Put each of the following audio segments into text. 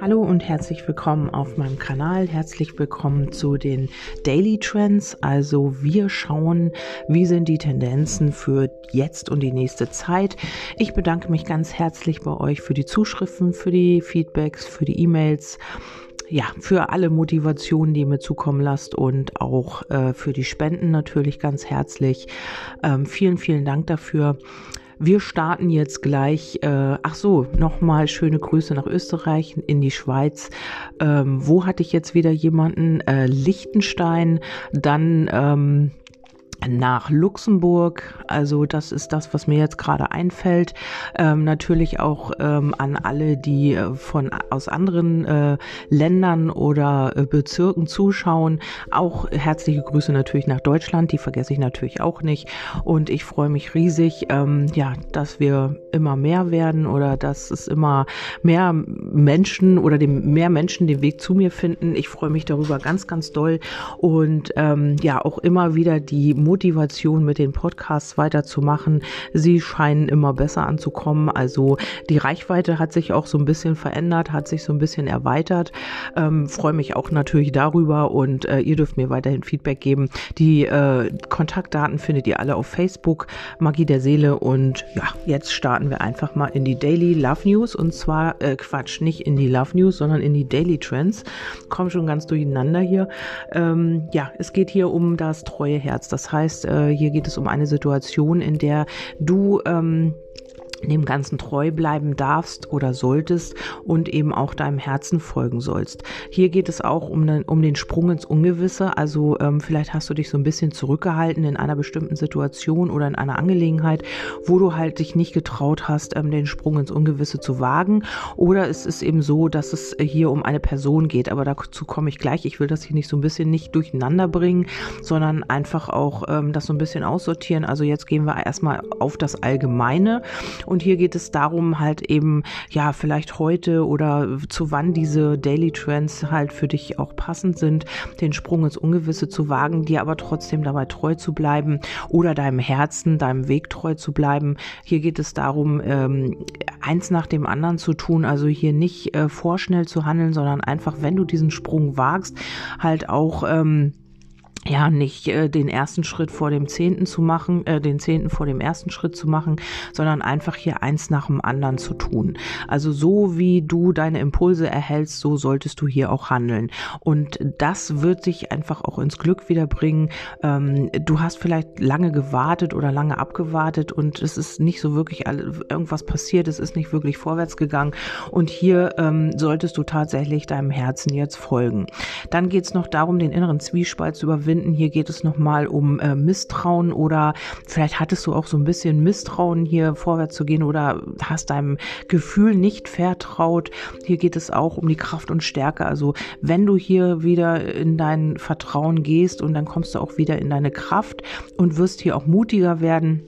Hallo und herzlich willkommen auf meinem Kanal. Herzlich willkommen zu den Daily Trends. Also wir schauen, wie sind die Tendenzen für jetzt und die nächste Zeit. Ich bedanke mich ganz herzlich bei euch für die Zuschriften, für die Feedbacks, für die E-Mails ja, für alle Motivationen, die ihr mir zukommen lasst und auch äh, für die Spenden natürlich ganz herzlich. Ähm, vielen, vielen Dank dafür. Wir starten jetzt gleich, äh, ach so, nochmal schöne Grüße nach Österreich, in die Schweiz. Ähm, wo hatte ich jetzt wieder jemanden? Äh, Liechtenstein, dann ähm, nach Luxemburg. Also das ist das, was mir jetzt gerade einfällt. Ähm, natürlich auch ähm, an alle, die äh, von aus anderen äh, Ländern oder äh, Bezirken zuschauen. Auch herzliche Grüße natürlich nach Deutschland. Die vergesse ich natürlich auch nicht. Und ich freue mich riesig, ähm, ja, dass wir immer mehr werden oder dass es immer mehr Menschen oder dem mehr Menschen den Weg zu mir finden. Ich freue mich darüber ganz, ganz doll und ähm, ja auch immer wieder die Motivation mit den Podcasts weiterzumachen. Sie scheinen immer besser anzukommen. Also die Reichweite hat sich auch so ein bisschen verändert, hat sich so ein bisschen erweitert. Ähm, freue mich auch natürlich darüber und äh, ihr dürft mir weiterhin Feedback geben. Die äh, Kontaktdaten findet ihr alle auf Facebook, Magie der Seele und ja, jetzt starten wir einfach mal in die Daily Love News und zwar äh, Quatsch, nicht in die Love News, sondern in die Daily Trends. Kommen schon ganz durcheinander hier. Ähm, ja, es geht hier um das treue Herz. Das heißt, heißt, äh, hier geht es um eine Situation, in der du ähm, dem Ganzen treu bleiben darfst oder solltest und eben auch deinem Herzen folgen sollst. Hier geht es auch um den, um den Sprung ins Ungewisse. Also ähm, vielleicht hast du dich so ein bisschen zurückgehalten in einer bestimmten Situation oder in einer Angelegenheit, wo du halt dich nicht getraut hast, ähm, den Sprung ins Ungewisse zu wagen. Oder es ist eben so, dass es hier um eine Person geht. Aber dazu komme ich gleich. Ich will das hier nicht so ein bisschen nicht durcheinander bringen, sondern einfach auch ähm, das so ein bisschen aussortieren. Also jetzt gehen wir erstmal auf das Allgemeine. Und hier geht es darum, halt eben, ja, vielleicht heute oder zu wann diese Daily Trends halt für dich auch passend sind, den Sprung ins Ungewisse zu wagen, dir aber trotzdem dabei treu zu bleiben oder deinem Herzen, deinem Weg treu zu bleiben. Hier geht es darum, ähm, eins nach dem anderen zu tun, also hier nicht äh, vorschnell zu handeln, sondern einfach, wenn du diesen Sprung wagst, halt auch ähm, ja, nicht äh, den ersten Schritt vor dem zehnten zu machen, äh, den zehnten vor dem ersten Schritt zu machen, sondern einfach hier eins nach dem anderen zu tun. Also so wie du deine Impulse erhältst, so solltest du hier auch handeln. Und das wird dich einfach auch ins Glück wiederbringen. Ähm, du hast vielleicht lange gewartet oder lange abgewartet und es ist nicht so wirklich irgendwas passiert, es ist nicht wirklich vorwärts gegangen. Und hier ähm, solltest du tatsächlich deinem Herzen jetzt folgen. Dann geht es noch darum, den inneren Zwiespalt zu überwinden finden. Hier geht es nochmal um äh, Misstrauen oder vielleicht hattest du auch so ein bisschen Misstrauen, hier vorwärts zu gehen oder hast deinem Gefühl nicht vertraut. Hier geht es auch um die Kraft und Stärke. Also wenn du hier wieder in dein Vertrauen gehst und dann kommst du auch wieder in deine Kraft und wirst hier auch mutiger werden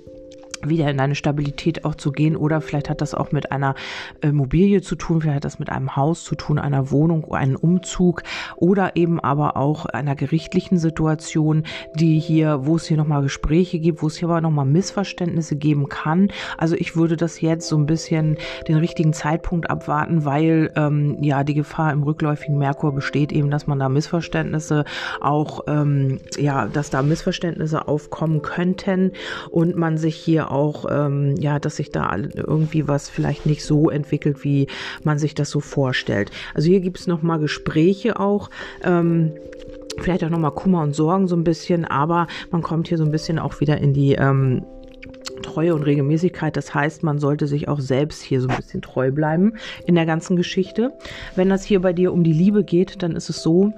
wieder in eine Stabilität auch zu gehen oder vielleicht hat das auch mit einer Immobilie zu tun, vielleicht hat das mit einem Haus zu tun, einer Wohnung, einem Umzug oder eben aber auch einer gerichtlichen Situation, die hier, wo es hier nochmal Gespräche gibt, wo es hier aber nochmal Missverständnisse geben kann. Also ich würde das jetzt so ein bisschen den richtigen Zeitpunkt abwarten, weil ähm, ja die Gefahr im rückläufigen Merkur besteht eben, dass man da Missverständnisse auch, ähm, ja, dass da Missverständnisse aufkommen könnten und man sich hier auch, ähm, ja, dass sich da irgendwie was vielleicht nicht so entwickelt, wie man sich das so vorstellt. Also hier gibt es nochmal Gespräche auch. Ähm, vielleicht auch nochmal Kummer und Sorgen so ein bisschen, aber man kommt hier so ein bisschen auch wieder in die ähm, Treue und Regelmäßigkeit. Das heißt, man sollte sich auch selbst hier so ein bisschen treu bleiben in der ganzen Geschichte. Wenn das hier bei dir um die Liebe geht, dann ist es so,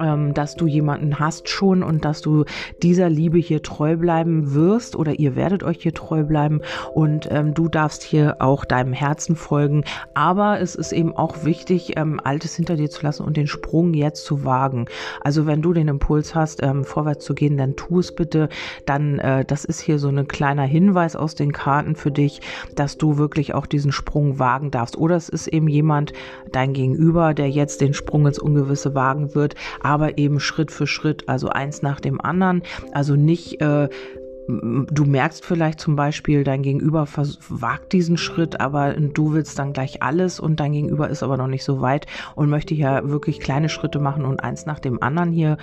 ähm, dass du jemanden hast schon und dass du dieser Liebe hier treu bleiben wirst oder ihr werdet euch hier treu bleiben und ähm, du darfst hier auch deinem Herzen folgen. Aber es ist eben auch wichtig, ähm, Altes hinter dir zu lassen und den Sprung jetzt zu wagen. Also wenn du den Impuls hast, ähm, vorwärts zu gehen, dann tu es bitte. Dann, äh, das ist hier so ein kleiner Hinweis aus den Karten für dich, dass du wirklich auch diesen Sprung wagen darfst. Oder es ist eben jemand, dein Gegenüber, der jetzt den Sprung ins Ungewisse wagen wird aber eben Schritt für Schritt, also eins nach dem anderen, also nicht äh, du merkst vielleicht zum Beispiel, dein Gegenüber wagt diesen Schritt, aber du willst dann gleich alles und dein Gegenüber ist aber noch nicht so weit und möchte ja wirklich kleine Schritte machen und eins nach dem anderen hier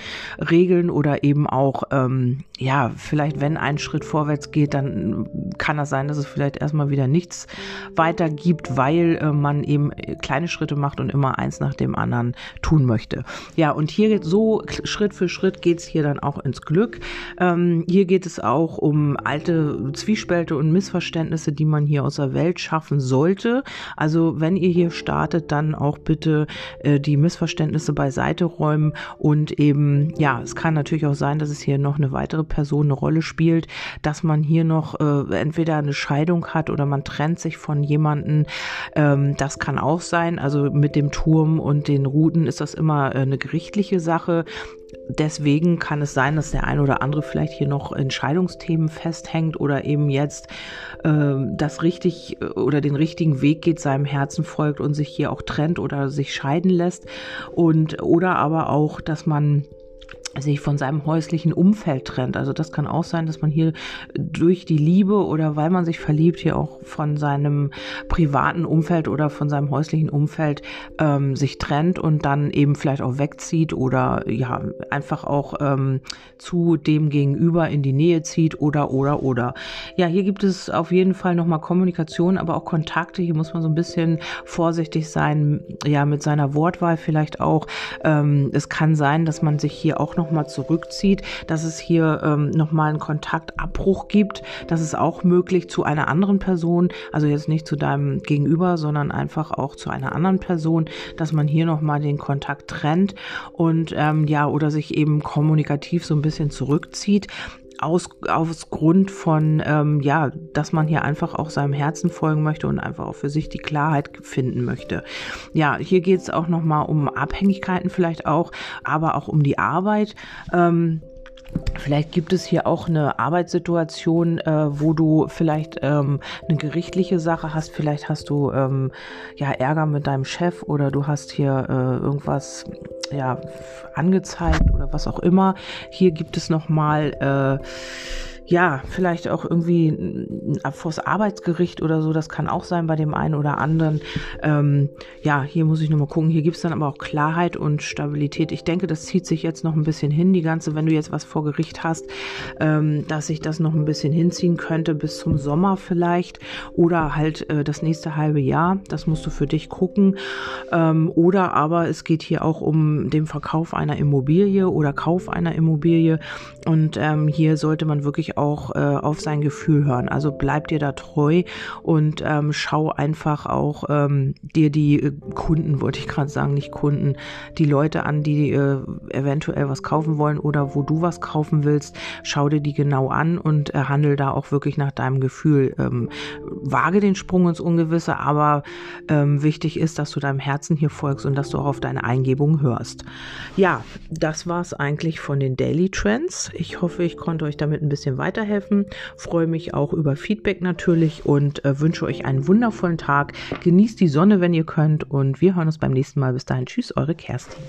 regeln oder eben auch, ähm, ja, vielleicht wenn ein Schritt vorwärts geht, dann kann das sein, dass es vielleicht erstmal wieder nichts weiter gibt, weil äh, man eben kleine Schritte macht und immer eins nach dem anderen tun möchte. Ja, und hier so Schritt für Schritt geht's hier dann auch ins Glück. Ähm, hier geht es auch um alte Zwiespälte und Missverständnisse, die man hier aus der Welt schaffen sollte. Also wenn ihr hier startet, dann auch bitte äh, die Missverständnisse beiseite räumen und eben, ja, es kann natürlich auch sein, dass es hier noch eine weitere Person eine Rolle spielt, dass man hier noch äh, entweder eine Scheidung hat oder man trennt sich von jemanden. Ähm, das kann auch sein. Also mit dem Turm und den Routen ist das immer äh, eine gerichtliche Sache. Deswegen kann es sein, dass der ein oder andere vielleicht hier noch Entscheidungsthemen festhängt oder eben jetzt äh, das richtig äh, oder den richtigen Weg geht, seinem Herzen folgt und sich hier auch trennt oder sich scheiden lässt. Und oder aber auch, dass man sich von seinem häuslichen Umfeld trennt. Also das kann auch sein, dass man hier durch die Liebe oder weil man sich verliebt, hier auch von seinem privaten Umfeld oder von seinem häuslichen Umfeld ähm, sich trennt und dann eben vielleicht auch wegzieht oder ja einfach auch ähm, zu dem Gegenüber in die Nähe zieht oder oder oder. Ja, hier gibt es auf jeden Fall nochmal Kommunikation, aber auch Kontakte. Hier muss man so ein bisschen vorsichtig sein, ja mit seiner Wortwahl vielleicht auch. Ähm, es kann sein, dass man sich hier auch noch nochmal zurückzieht, dass es hier ähm, nochmal einen Kontaktabbruch gibt. Das ist auch möglich zu einer anderen Person, also jetzt nicht zu deinem Gegenüber, sondern einfach auch zu einer anderen Person, dass man hier nochmal den Kontakt trennt und ähm, ja, oder sich eben kommunikativ so ein bisschen zurückzieht aus, aus Grund von, ähm, ja, dass man hier einfach auch seinem Herzen folgen möchte und einfach auch für sich die Klarheit finden möchte. Ja, hier geht es auch nochmal um Abhängigkeiten vielleicht auch, aber auch um die Arbeit. Ähm, Vielleicht gibt es hier auch eine Arbeitssituation, äh, wo du vielleicht ähm, eine gerichtliche Sache hast. Vielleicht hast du ähm, ja Ärger mit deinem Chef oder du hast hier äh, irgendwas ja angezeigt oder was auch immer. Hier gibt es noch mal äh, ja, vielleicht auch irgendwie vors Arbeitsgericht oder so, das kann auch sein bei dem einen oder anderen. Ähm, ja, hier muss ich nochmal gucken. Hier gibt's dann aber auch Klarheit und Stabilität. Ich denke, das zieht sich jetzt noch ein bisschen hin, die ganze, wenn du jetzt was vor Gericht hast, ähm, dass sich das noch ein bisschen hinziehen könnte bis zum Sommer vielleicht oder halt äh, das nächste halbe Jahr. Das musst du für dich gucken. Ähm, oder aber es geht hier auch um den Verkauf einer Immobilie oder Kauf einer Immobilie. Und ähm, hier sollte man wirklich auch äh, auf sein Gefühl hören. Also bleib dir da treu und ähm, schau einfach auch ähm, dir die äh, Kunden, wollte ich gerade sagen, nicht Kunden, die Leute an, die äh, eventuell was kaufen wollen oder wo du was kaufen willst. Schau dir die genau an und äh, handel da auch wirklich nach deinem Gefühl. Ähm, wage den Sprung ins Ungewisse, aber ähm, wichtig ist, dass du deinem Herzen hier folgst und dass du auch auf deine Eingebung hörst. Ja, das war es eigentlich von den Daily Trends. Ich hoffe, ich konnte euch damit ein bisschen weiter weiterhelfen. Freue mich auch über Feedback natürlich und äh, wünsche euch einen wundervollen Tag. Genießt die Sonne, wenn ihr könnt und wir hören uns beim nächsten Mal. Bis dahin, tschüss, eure Kerstin.